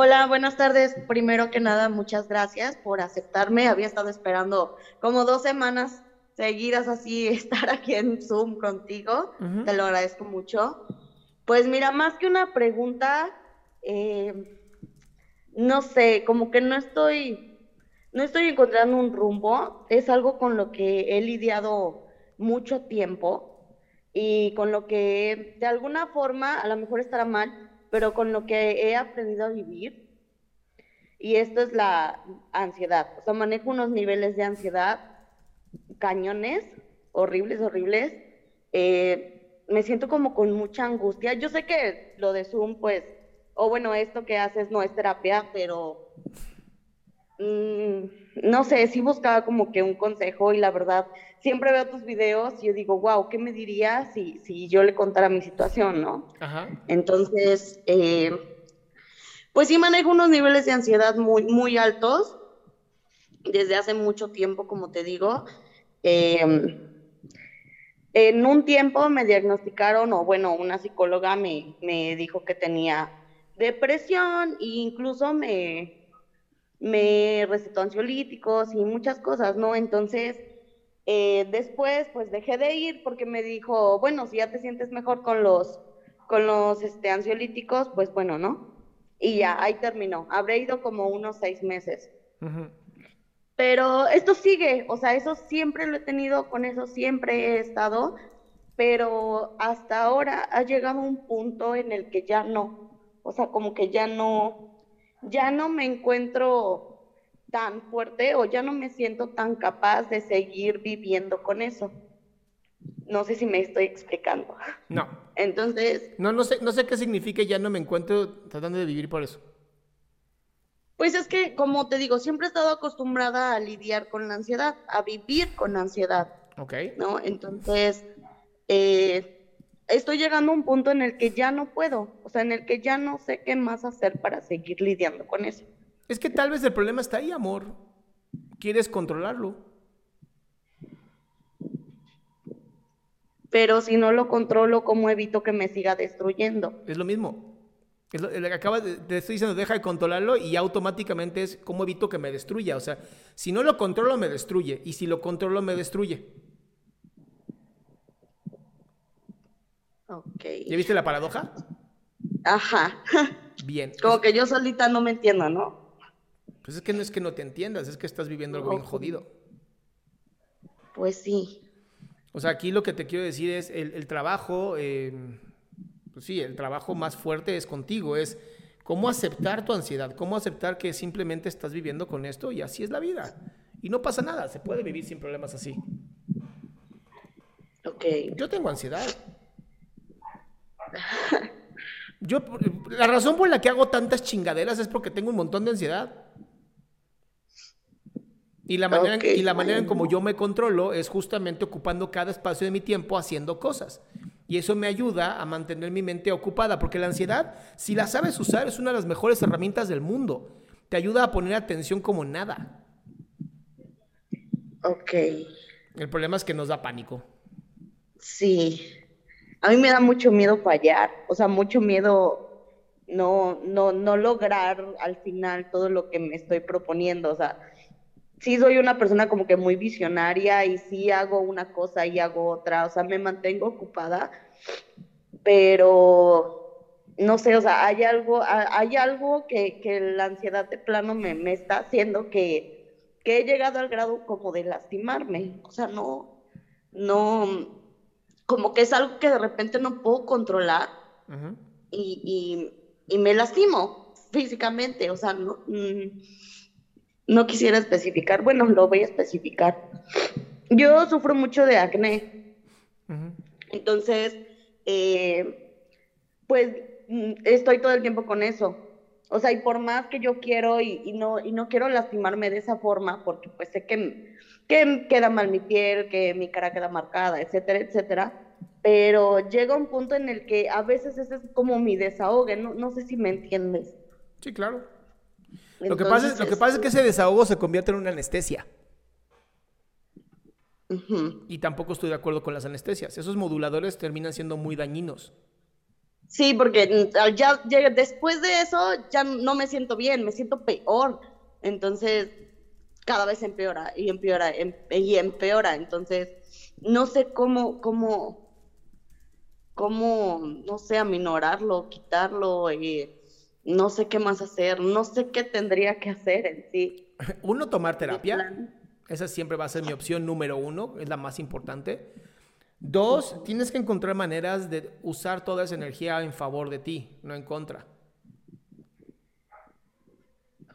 Hola, buenas tardes. Primero que nada, muchas gracias por aceptarme. Había estado esperando como dos semanas seguidas así estar aquí en Zoom contigo. Te lo agradezco mucho. Pues mira, más que una pregunta, eh, no sé, como que no estoy, no estoy encontrando un rumbo. Es algo con lo que he lidiado mucho tiempo y con lo que de alguna forma, a lo mejor estará mal, pero con lo que he aprendido a vivir. Y esto es la ansiedad. O sea, manejo unos niveles de ansiedad cañones, horribles, horribles. Eh, me siento como con mucha angustia. Yo sé que lo de Zoom, pues, o bueno, esto que haces no es terapia, pero no sé, sí buscaba como que un consejo y la verdad, siempre veo tus videos y yo digo, wow, ¿qué me diría si, si yo le contara mi situación, no? Ajá. Entonces, eh, pues sí manejo unos niveles de ansiedad muy, muy altos desde hace mucho tiempo, como te digo. Eh, en un tiempo me diagnosticaron, o bueno, una psicóloga me, me dijo que tenía depresión e incluso me, me recetó ansiolíticos y muchas cosas, ¿no? Entonces, eh, después, pues dejé de ir porque me dijo, bueno, si ya te sientes mejor con los, con los este, ansiolíticos, pues bueno, ¿no? Y ya, ahí terminó. Habré ido como unos seis meses. Pero esto sigue, o sea, eso siempre lo he tenido, con eso siempre he estado, pero hasta ahora ha llegado un punto en el que ya no, o sea, como que ya no, ya no me encuentro tan fuerte o ya no me siento tan capaz de seguir viviendo con eso. No sé si me estoy explicando. No. Entonces, No, no sé, no sé qué significa ya no me encuentro tratando de vivir por eso. pues es que, como te digo, siempre he estado acostumbrada a lidiar con la ansiedad, a vivir con ansiedad. Ok. ¿no? Entonces, eh, estoy llegando a un punto en el que ya no puedo, o sea, en el que ya no sé qué más hacer para seguir lidiando con eso. Es que tal vez el problema está ahí, amor. Quieres controlarlo. Pero si no lo controlo, ¿cómo evito que me siga destruyendo? Es lo mismo. Es lo, acaba de, te estoy diciendo, deja de controlarlo y automáticamente es cómo evito que me destruya. O sea, si no lo controlo, me destruye. Y si lo controlo, me destruye. Ok. ¿Ya viste la paradoja? Ajá. Bien. Como que yo solita no me entiendo, ¿no? Pues es que no es que no te entiendas, es que estás viviendo algo bien jodido. Pues sí. O sea, aquí lo que te quiero decir es el, el trabajo, eh, pues sí, el trabajo más fuerte es contigo, es cómo aceptar tu ansiedad, cómo aceptar que simplemente estás viviendo con esto y así es la vida. Y no pasa nada, se puede vivir sin problemas así. Ok. Yo tengo ansiedad. Yo, la razón por la que hago tantas chingaderas es porque tengo un montón de ansiedad. Y la manera, en- y la manera en como yo me controlo es justamente ocupando cada espacio de mi tiempo haciendo cosas. Y eso me ayuda a mantener mi mente ocupada, porque la ansiedad, si la sabes usar, es una de las mejores herramientas del mundo. Te ayuda a poner atención como nada. Ok. El problema es que nos da pánico. Sí. A mí me da mucho miedo fallar, o sea, mucho miedo no, no, no lograr al final todo lo que me estoy proponiendo. O sea, sí soy una persona como que muy visionaria y sí hago una cosa y hago otra. O sea, me mantengo ocupada, pero no sé, o sea, hay algo, hay algo que, que la ansiedad de plano me, me está haciendo que, que he llegado al grado como de lastimarme. O sea, no, no, como que es algo que de repente no puedo controlar y, y, me lastimo físicamente, o sea, no, mm, no quisiera especificar, bueno, lo voy a especificar. Yo sufro mucho de acné, entonces, eh, pues mm, estoy todo el tiempo con eso. O sea, y por más que yo quiero y, no, y no quiero lastimarme de esa forma, porque pues sé que que queda mal mi piel, que mi cara queda marcada, etcétera, etcétera. Pero llega un punto en el que a veces ese es como mi desahogo, no, no sé si me entiendes. Sí, claro. lo, que pasa es, lo que pasa es que ese desahogo se convierte en una anestesia. Y tampoco estoy de acuerdo con las anestesias. Esos moduladores terminan siendo muy dañinos. Sí, porque ya, ya después de eso ya no me siento bien, me siento peor. Entonces, cada vez empeora y empeora em, y empeora. Entonces, no sé cómo, cómo, cómo, no sé, aminorarlo, quitarlo, y no sé qué más hacer, no sé qué tendría que hacer en sí. Uno, tomar terapia. Esa siempre va a ser mi opción número uno, es la más importante. Dos, tienes que encontrar maneras de usar toda esa energía en favor de ti, no en contra.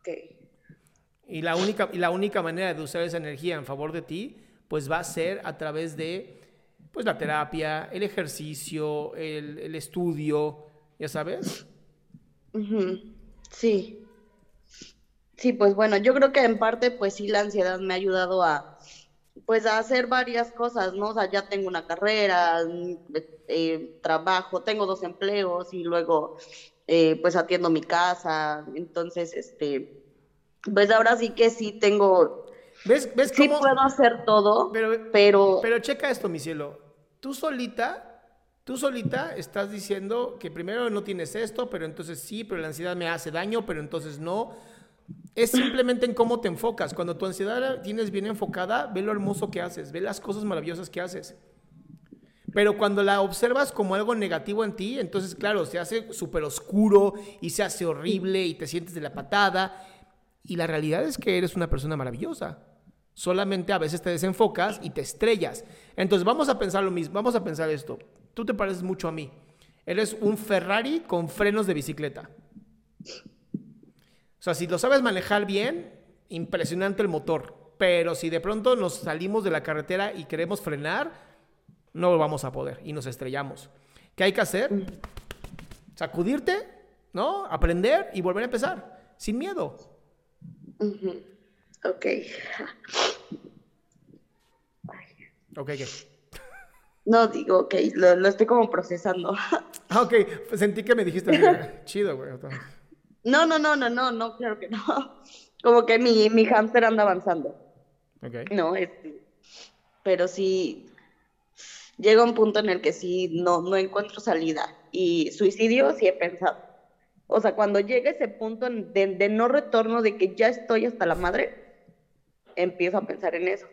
Ok. Y la única, y la única manera de usar esa energía en favor de ti, pues va a ser a través de pues la terapia, el ejercicio, el, estudio, ¿ya sabes? Sí. Sí, pues bueno, yo creo que en parte pues sí la ansiedad me ha ayudado a pues a hacer varias cosas, ¿no? O sea, ya tengo una carrera, eh, trabajo, tengo dos empleos y luego eh, pues atiendo mi casa, entonces este pues ahora sí que sí tengo. ¿Ves, ves sí puedo hacer todo, pero, pero. Pero checa esto, mi cielo. Tú solita, tú solita estás diciendo que primero no tienes esto, pero entonces sí, pero la ansiedad me hace daño, pero entonces no. Es simplemente en cómo te enfocas. Cuando tu ansiedad la tienes bien enfocada, ve lo hermoso que haces, ve las cosas maravillosas que haces. Pero cuando la observas como algo negativo en ti, entonces, claro, se hace súper oscuro y se hace horrible y te sientes de la patada y la realidad es que eres una persona maravillosa. Solamente a veces te desenfocas y te estrellas. Entonces vamos a pensar lo mismo, vamos a pensar esto. Tú te pareces mucho a mí. Eres un Ferrari con frenos de bicicleta. O sea, si lo sabes manejar bien, impresionante el motor. Pero si de pronto nos salimos de la carretera y queremos frenar, no lo vamos a poder y nos estrellamos. ¿Qué hay que hacer? Sacudirte, ¿no? Aprender y volver a empezar, sin miedo. Ok. Ok, ¿qué? No, digo, ok, lo, estoy como procesando. Ah, ok, pues sentí que me dijiste, chido, güey. No, no, no, no, no, no, claro que no. Como que mi, mi hámster anda avanzando. Ok. No, este, pero sí, llega un punto en el que sí, no, no encuentro salida. Y suicidio sí he pensado. O sea, cuando llega ese punto de, no retorno, de que ya estoy hasta la madre, empiezo a pensar en eso.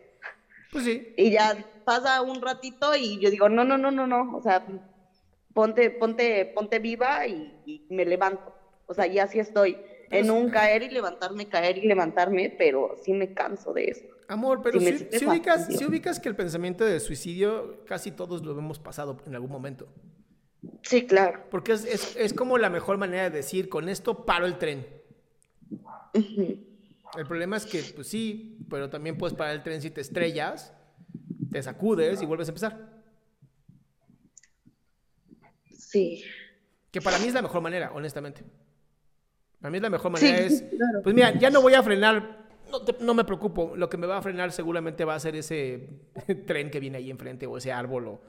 Pues sí. Y ya pasa un ratito y yo digo, no, no, no, no, no, o sea, ponte, ponte, ponte viva y, me levanto. O sea, ya sí estoy en un caer y levantarme, caer y levantarme, pero sí me canso de eso. Amor, pero si, ubicas, si ubicas que el pensamiento de suicidio casi todos lo hemos pasado en algún momento. Sí, claro. Porque es, como la mejor manera de decir, con esto paro el tren. El problema es que, pues sí, pero también puedes parar el tren si te estrellas, te sacudes y vuelves a empezar. Sí. Que para mí es la mejor manera, honestamente. Para mí es la mejor manera es, pues mira, ya no voy a frenar, no, no, me preocupo, lo que me va a frenar seguramente va a ser ese tren que viene ahí enfrente o ese árbol o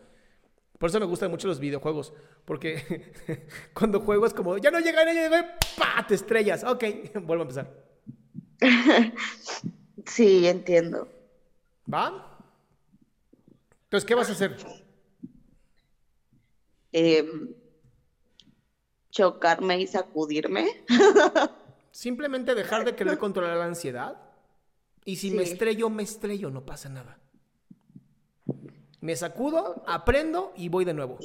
por eso me gustan mucho los videojuegos, porque cuando juego es como, ya no llega, ya llega, ¡pah! Te estrellas. Ok, vuelvo a empezar. sí, entiendo. ¿Va? Entonces, ¿qué vas a hacer? Em, chocarme y sacudirme. Simplemente dejar de querer controlar la ansiedad. Y si me estrello, me estrello, no pasa nada. Me sacudo, aprendo y voy de nuevo.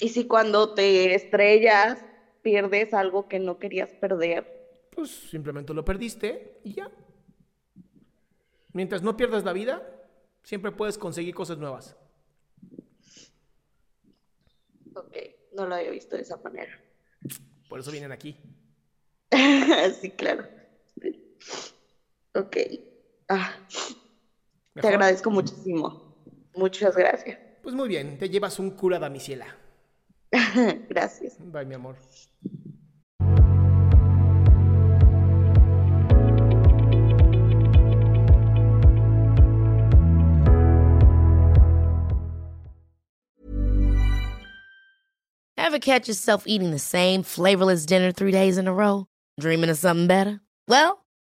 Y si cuando te estrellas pierdes algo que no querías perder. Pues simplemente lo perdiste y ya. Mientras no pierdas la vida, siempre puedes conseguir cosas nuevas. Ok, no lo había visto de esa manera. Por eso vienen aquí. sí, claro. Ok. Ah, te agradezco muchísimo. Muchas gracias. Pues muy bien, te llevas un cura damisela. gracias. Bye, mi amor. Ever catch yourself eating the same flavorless dinner three days in a row? Dreaming of something better? Well,